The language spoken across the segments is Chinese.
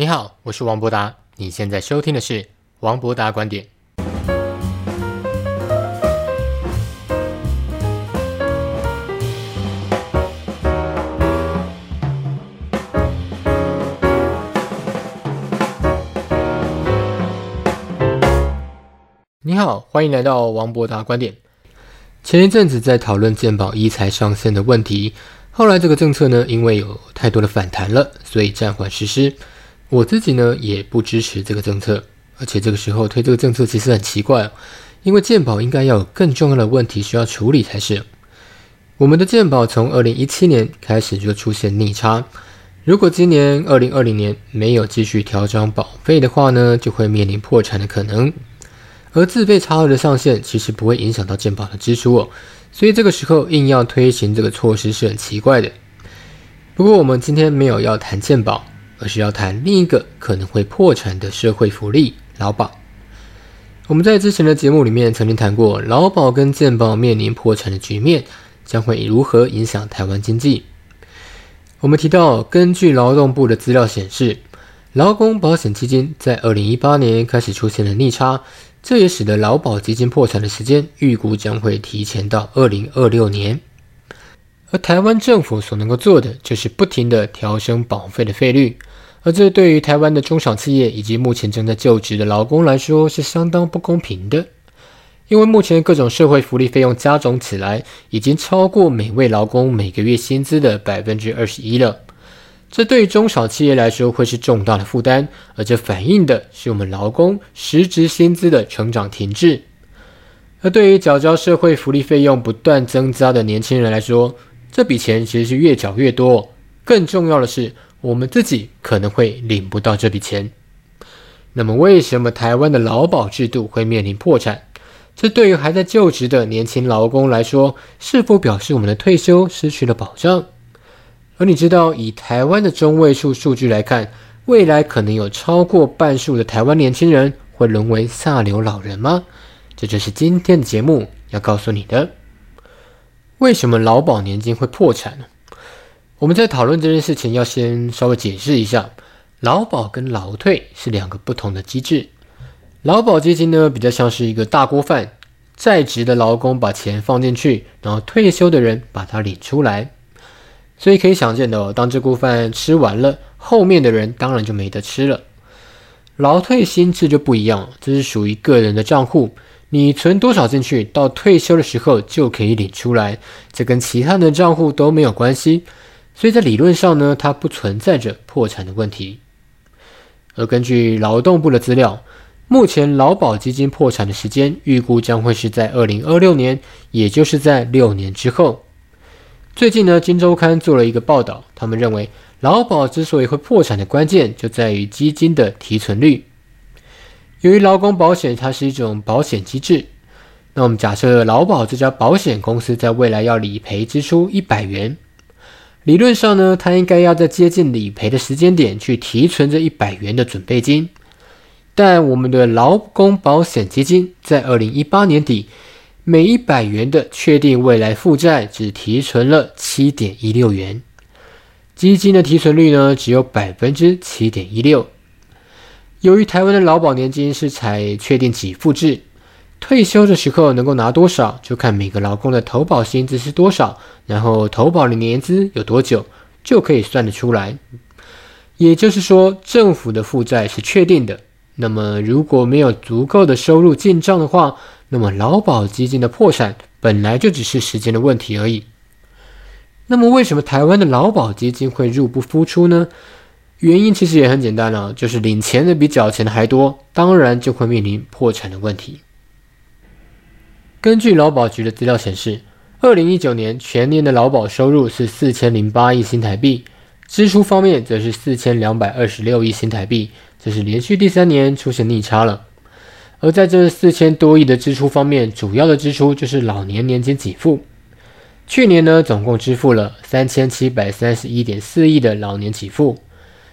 你好，我是王博达。你现在收听的是王博达观点。你好，欢迎来到王博达观点。前一阵子在讨论健保医材上线的问题，后来这个政策呢，因为有太多的反弹了，所以暂缓实施。我自己呢也不支持这个政策，而且这个时候推这个政策其实很奇怪，因为健保应该要有更重要的问题需要处理才是。我们的健保从二零一七年开始就出现逆差，如果今年二零二零年没有继续调涨保费的话呢，就会面临破产的可能。而自费差额的上限其实不会影响到健保的支出哦，所以这个时候硬要推行这个措施是很奇怪的。不过我们今天没有要谈健保。而是要谈另一个可能会破产的社会福利——劳保。我们在之前的节目里面曾经谈过，劳保跟健保面临破产的局面将会如何影响台湾经济。我们提到，根据劳动部的资料显示，劳工保险基金在二零一八年开始出现了逆差，这也使得劳保基金破产的时间预估将会提前到二零二六年。而台湾政府所能够做的，就是不停地调升保费的费率。而这对于台湾的中小企业以及目前正在就职的劳工来说是相当不公平的，因为目前各种社会福利费用加总起来，已经超过每位劳工每个月薪资的百分之二十一了。这对于中小企业来说会是重大的负担，而这反映的是我们劳工实质薪资的成长停滞。而对于缴交社会福利费用不断增加的年轻人来说，这笔钱其实是越缴越多。更重要的是，我们自己可能会领不到这笔钱。那么，为什么台湾的劳保制度会面临破产？这对于还在就职的年轻劳工来说，是否表示我们的退休失去了保障？而你知道，以台湾的中位数数据来看，未来可能有超过半数的台湾年轻人会沦为下流老人吗？这就是今天的节目要告诉你的。为什么劳保年金会破产呢？我们在讨论这件事情，要先稍微解释一下，劳保跟劳退是两个不同的机制。劳保基金呢，比较像是一个大锅饭，在职的劳工把钱放进去，然后退休的人把它领出来。所以可以想见的，当这锅饭吃完了，后面的人当然就没得吃了。劳退新制就不一样，这是属于个人的账户，你存多少进去，到退休的时候就可以领出来，这跟其他的账户都没有关系。所以在理论上呢，它不存在着破产的问题。而根据劳动部的资料，目前劳保基金破产的时间预估将会是在二零二六年，也就是在六年之后。最近呢，《金周刊》做了一个报道，他们认为劳保之所以会破产的关键就在于基金的提存率。由于劳工保险它是一种保险机制，那我们假设劳保这家保险公司在未来要理赔支出一百元。理论上呢，他应该要在接近理赔的时间点去提存这一百元的准备金，但我们的劳工保险基金在二零一八年底，每一百元的确定未来负债只提存了七点一六元，基金的提存率呢只有百分之七点一六。由于台湾的劳保年金是采确定给付制。退休的时候能够拿多少，就看每个劳工的投保薪资是多少，然后投保的年资有多久，就可以算得出来。也就是说，政府的负债是确定的。那么，如果没有足够的收入进账的话，那么劳保基金的破产本来就只是时间的问题而已。那么，为什么台湾的劳保基金会入不敷出呢？原因其实也很简单啊，就是领钱的比缴钱的还多，当然就会面临破产的问题。根据劳保局的资料显示，二零一九年全年的劳保收入是四千零八亿新台币，支出方面则是四千两百二十六亿新台币，这是连续第三年出现逆差了。而在这四千多亿的支出方面，主要的支出就是老年年金给付。去年呢，总共支付了三千七百三十一点四亿的老年给付，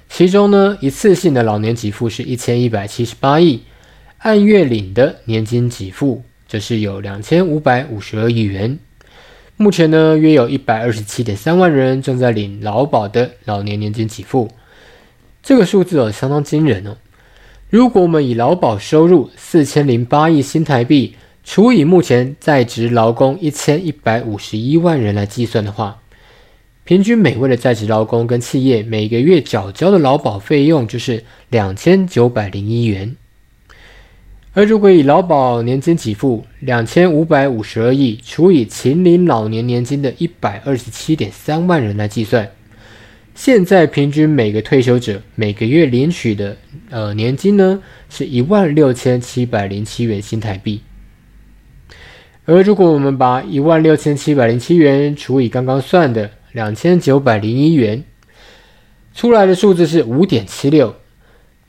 其中呢，一次性的老年给付是一千一百七十八亿，按月领的年金给付。这是有两千五百五十二亿元，目前呢，约有一百二十七点三万人正在领劳保的老年年金给付，这个数字哦相当惊人哦。如果我们以劳保收入四千零八亿新台币除以目前在职劳工一千一百五十一万人来计算的话，平均每位的在职劳工跟企业每个月缴交的劳保费用就是两千九百零一元。而如果以劳保年金给付两千五百五十二亿除以秦岭老年年金的一百二十七点三万人来计算。现在平均每个退休者每个月领取的呃年金呢，是一万六千七百零七元新台币。而如果我们把一万六千七百零七元除以刚刚算的两千九百零一元，出来的数字是五点七六。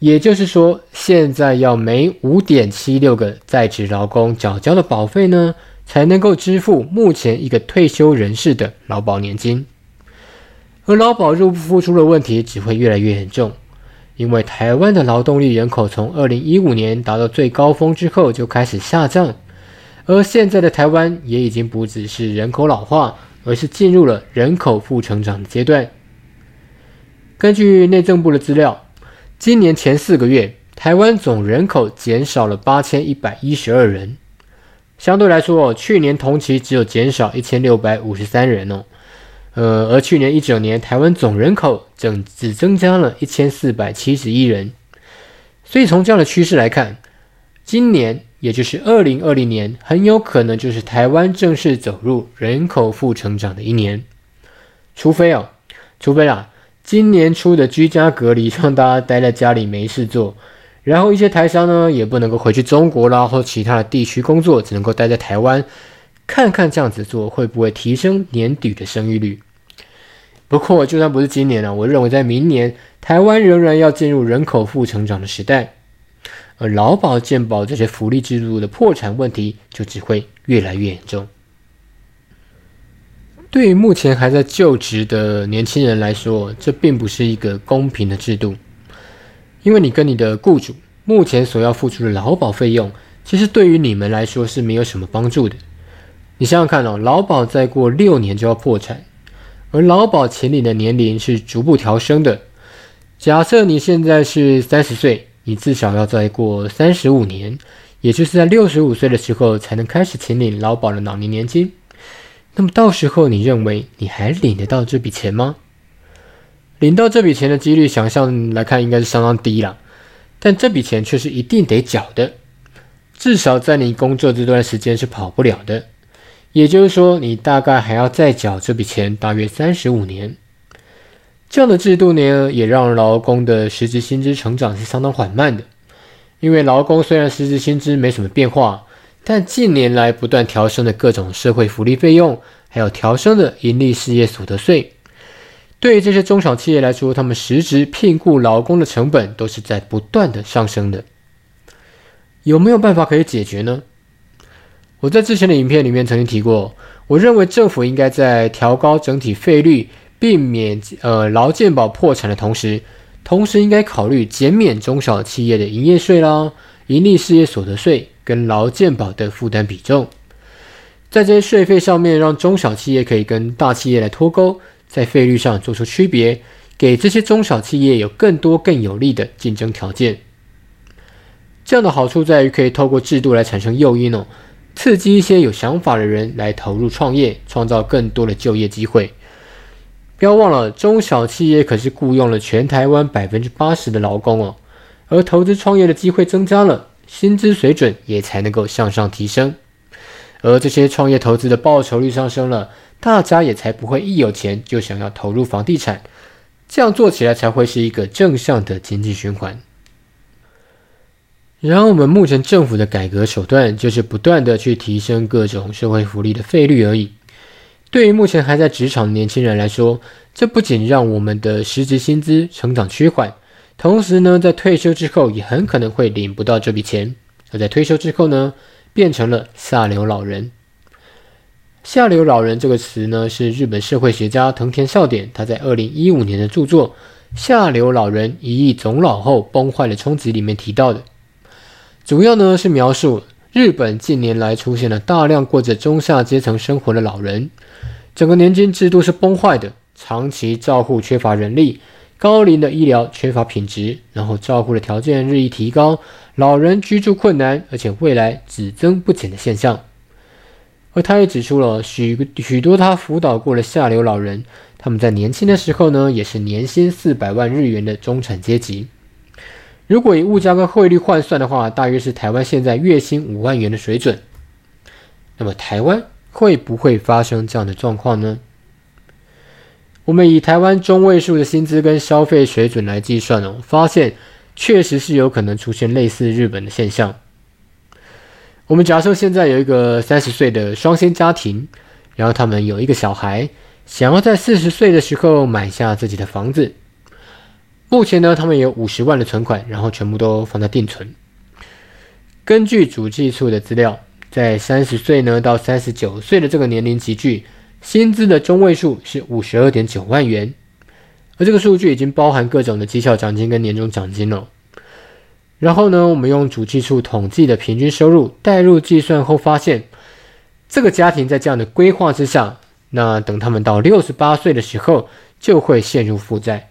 也就是说，现在要每五点七六个在职劳工缴交的保费呢，才能够支付目前一个退休人士的劳保年金。而劳保入不敷出的问题只会越来越严重，因为台湾的劳动力人口从二零一五年达到最高峰之后就开始下降，而现在的台湾也已经不只是人口老化，而是进入了人口负成长的阶段。根据内政部的资料，今年前四个月，台湾总人口减少了八千一百一十二人，相对来说，去年同期只有减少一千六百五十三人哦。呃，而去年一整年，台湾总人口整只增加了一千四百七十一人，所以从这样的趋势来看，今年也就是二零二零年，很有可能就是台湾正式走入人口负成长的一年，除非哦，除非啊，今年初的居家隔离让大家待在家里没事做，然后一些台商呢也不能够回去中国啦或其他的地区工作，只能够待在台湾，看看这样子做会不会提升年底的生育率。不过，就算不是今年了，我认为在明年，台湾仍然要进入人口负成长的时代，而劳保、健保这些福利制度的破产问题就只会越来越严重。对于目前还在就职的年轻人来说，这并不是一个公平的制度，因为你跟你的雇主目前所要付出的劳保费用，其实对于你们来说是没有什么帮助的。你想想看哦，劳保再过六年就要破产。而劳保请领的年龄是逐步调升的。假设你现在是三十岁，你至少要再过三十五年，也就是在六十五岁的时候才能开始请领劳保的老年年金。那么到时候你认为你还领得到这笔钱吗？领到这笔钱的几率，想象来看应该是相当低了。但这笔钱却是一定得缴的，至少在你工作这段时间是跑不了的。也就是说，你大概还要再缴这笔钱，大约三十五年。这样的制度呢，也让劳工的实质薪资成长是相当缓慢的。因为劳工虽然实质薪资没什么变化，但近年来不断调升的各种社会福利费用，还有调升的盈利事业所得税，对于这些中小企业来说，他们实质聘雇劳工的成本都是在不断的上升的。有没有办法可以解决呢？我在之前的影片里面曾经提过，我认为政府应该在调高整体费率，避免呃劳健保破产的同时，同时应该考虑减免中小企业的营业税啦、盈利事业所得税跟劳健保的负担比重，在这些税费上面，让中小企业可以跟大企业来脱钩，在费率上做出区别，给这些中小企业有更多更有利的竞争条件。这样的好处在于可以透过制度来产生诱因哦。刺激一些有想法的人来投入创业，创造更多的就业机会。不要忘了，中小企业可是雇佣了全台湾百分之八十的劳工哦。而投资创业的机会增加了，薪资水准也才能够向上提升。而这些创业投资的报酬率上升了，大家也才不会一有钱就想要投入房地产。这样做起来才会是一个正向的经济循环。然后我们目前政府的改革手段就是不断的去提升各种社会福利的费率而已。对于目前还在职场的年轻人来说，这不仅让我们的实质薪资成长趋缓，同时呢，在退休之后也很可能会领不到这笔钱。而在退休之后呢，变成了下流老人。下流老人这个词呢，是日本社会学家藤田孝典他在二零一五年的著作《下流老人一亿总老后崩坏的冲击》里面提到的。主要呢是描述日本近年来出现了大量过着中下阶层生活的老人，整个年金制度是崩坏的，长期照护缺乏人力，高龄的医疗缺乏品质，然后照顾的条件日益提高，老人居住困难，而且未来只增不减的现象。而他也指出了许许多他辅导过的下流老人，他们在年轻的时候呢，也是年薪四百万日元的中产阶级。如果以物价跟汇率换算的话，大约是台湾现在月薪五万元的水准。那么台湾会不会发生这样的状况呢？我们以台湾中位数的薪资跟消费水准来计算哦，发现确实是有可能出现类似日本的现象。我们假设现在有一个三十岁的双薪家庭，然后他们有一个小孩，想要在四十岁的时候买下自己的房子。目前呢，他们有五十万的存款，然后全部都放在定存。根据主计处的资料。在三十岁呢到三十九岁的这个年龄级距，薪资的中位数是五十二点九万元，而这个数据已经包含各种的绩效奖金跟年终奖金了。然后呢，我们用主计处统计的平均收入代入计算后，发现这个家庭在这样的规划之下，那等他们到六十八岁的时候，就会陷入负债。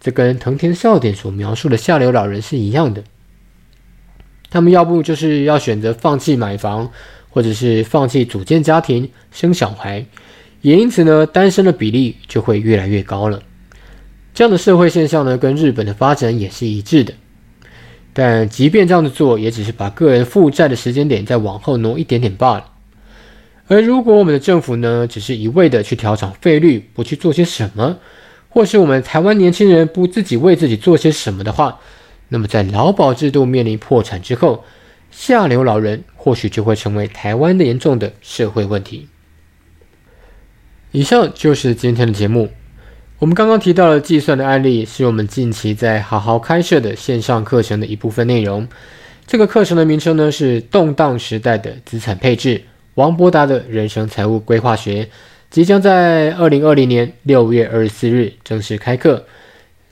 这跟藤田少典所描述的下流老人是一样的。他们要不就是要选择放弃买房，或者是放弃组建家庭、生小孩，也因此呢，单身的比例就会越来越高了。这样的社会现象呢，跟日本的发展也是一致的。但即便这样子做，也只是把个人负债的时间点再往后挪一点点罢了。而如果我们的政府呢，只是一味的去调整费率，不去做些什么，或是我们台湾年轻人不自己为自己做些什么的话，那么，在劳保制度面临破产之后，下流老人或许就会成为台湾的严重的社会问题。以上就是今天的节目。我们刚刚提到的计算的案例，是我们近期在好好开设的线上课程的一部分内容。这个课程的名称呢是《动荡时代的资产配置》，王伯达的人生财务规划学，即将在二零二零年六月二十四日正式开课。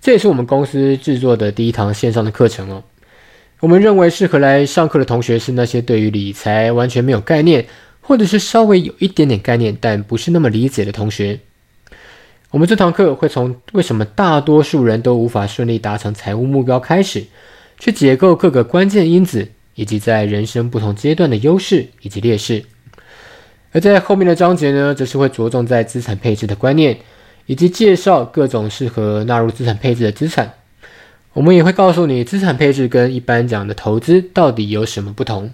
这也是我们公司制作的第一堂线上的课程哦。我们认为适合来上课的同学是那些对于理财完全没有概念，或者是稍微有一点点概念，但不是那么理解的同学。我们这堂课会从为什么大多数人都无法顺利达成财务目标开始，去解构各个关键因子，以及在人生不同阶段的优势以及劣势。而在后面的章节呢，则是会着重在资产配置的观念。以及介绍各种适合纳入资产配置的资产，我们也会告诉你资产配置跟一般讲的投资到底有什么不同。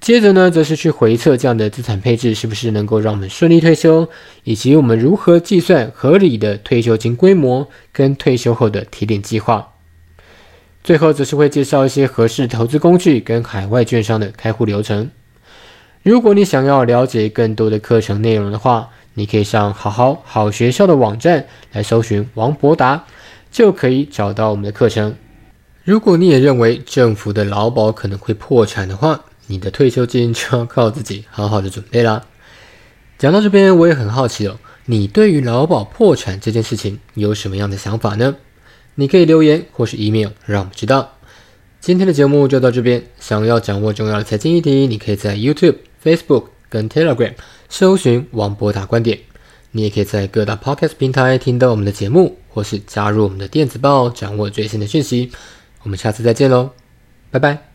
接着呢，则是去回测这样的资产配置是不是能够让我们顺利退休，以及我们如何计算合理的退休金规模跟退休后的提点计划。最后则是会介绍一些合适投资工具跟海外券商的开户流程。如果你想要了解更多的课程内容的话，你可以上好好好学校的网站来搜寻王博达，就可以找到我们的课程。如果你也认为政府的劳保可能会破产的话，你的退休金就要靠自己好好的准备啦。讲到这边，我也很好奇哦，你对于劳保破产这件事情有什么样的想法呢？你可以留言或是 email 让我们知道。今天的节目就到这边，想要掌握重要的财经议题，你可以在 YouTube、Facebook 跟 Telegram。搜寻王博达观点，你也可以在各大 Podcast 平台听到我们的节目，或是加入我们的电子报，掌握最新的讯息。我们下次再见喽，拜拜。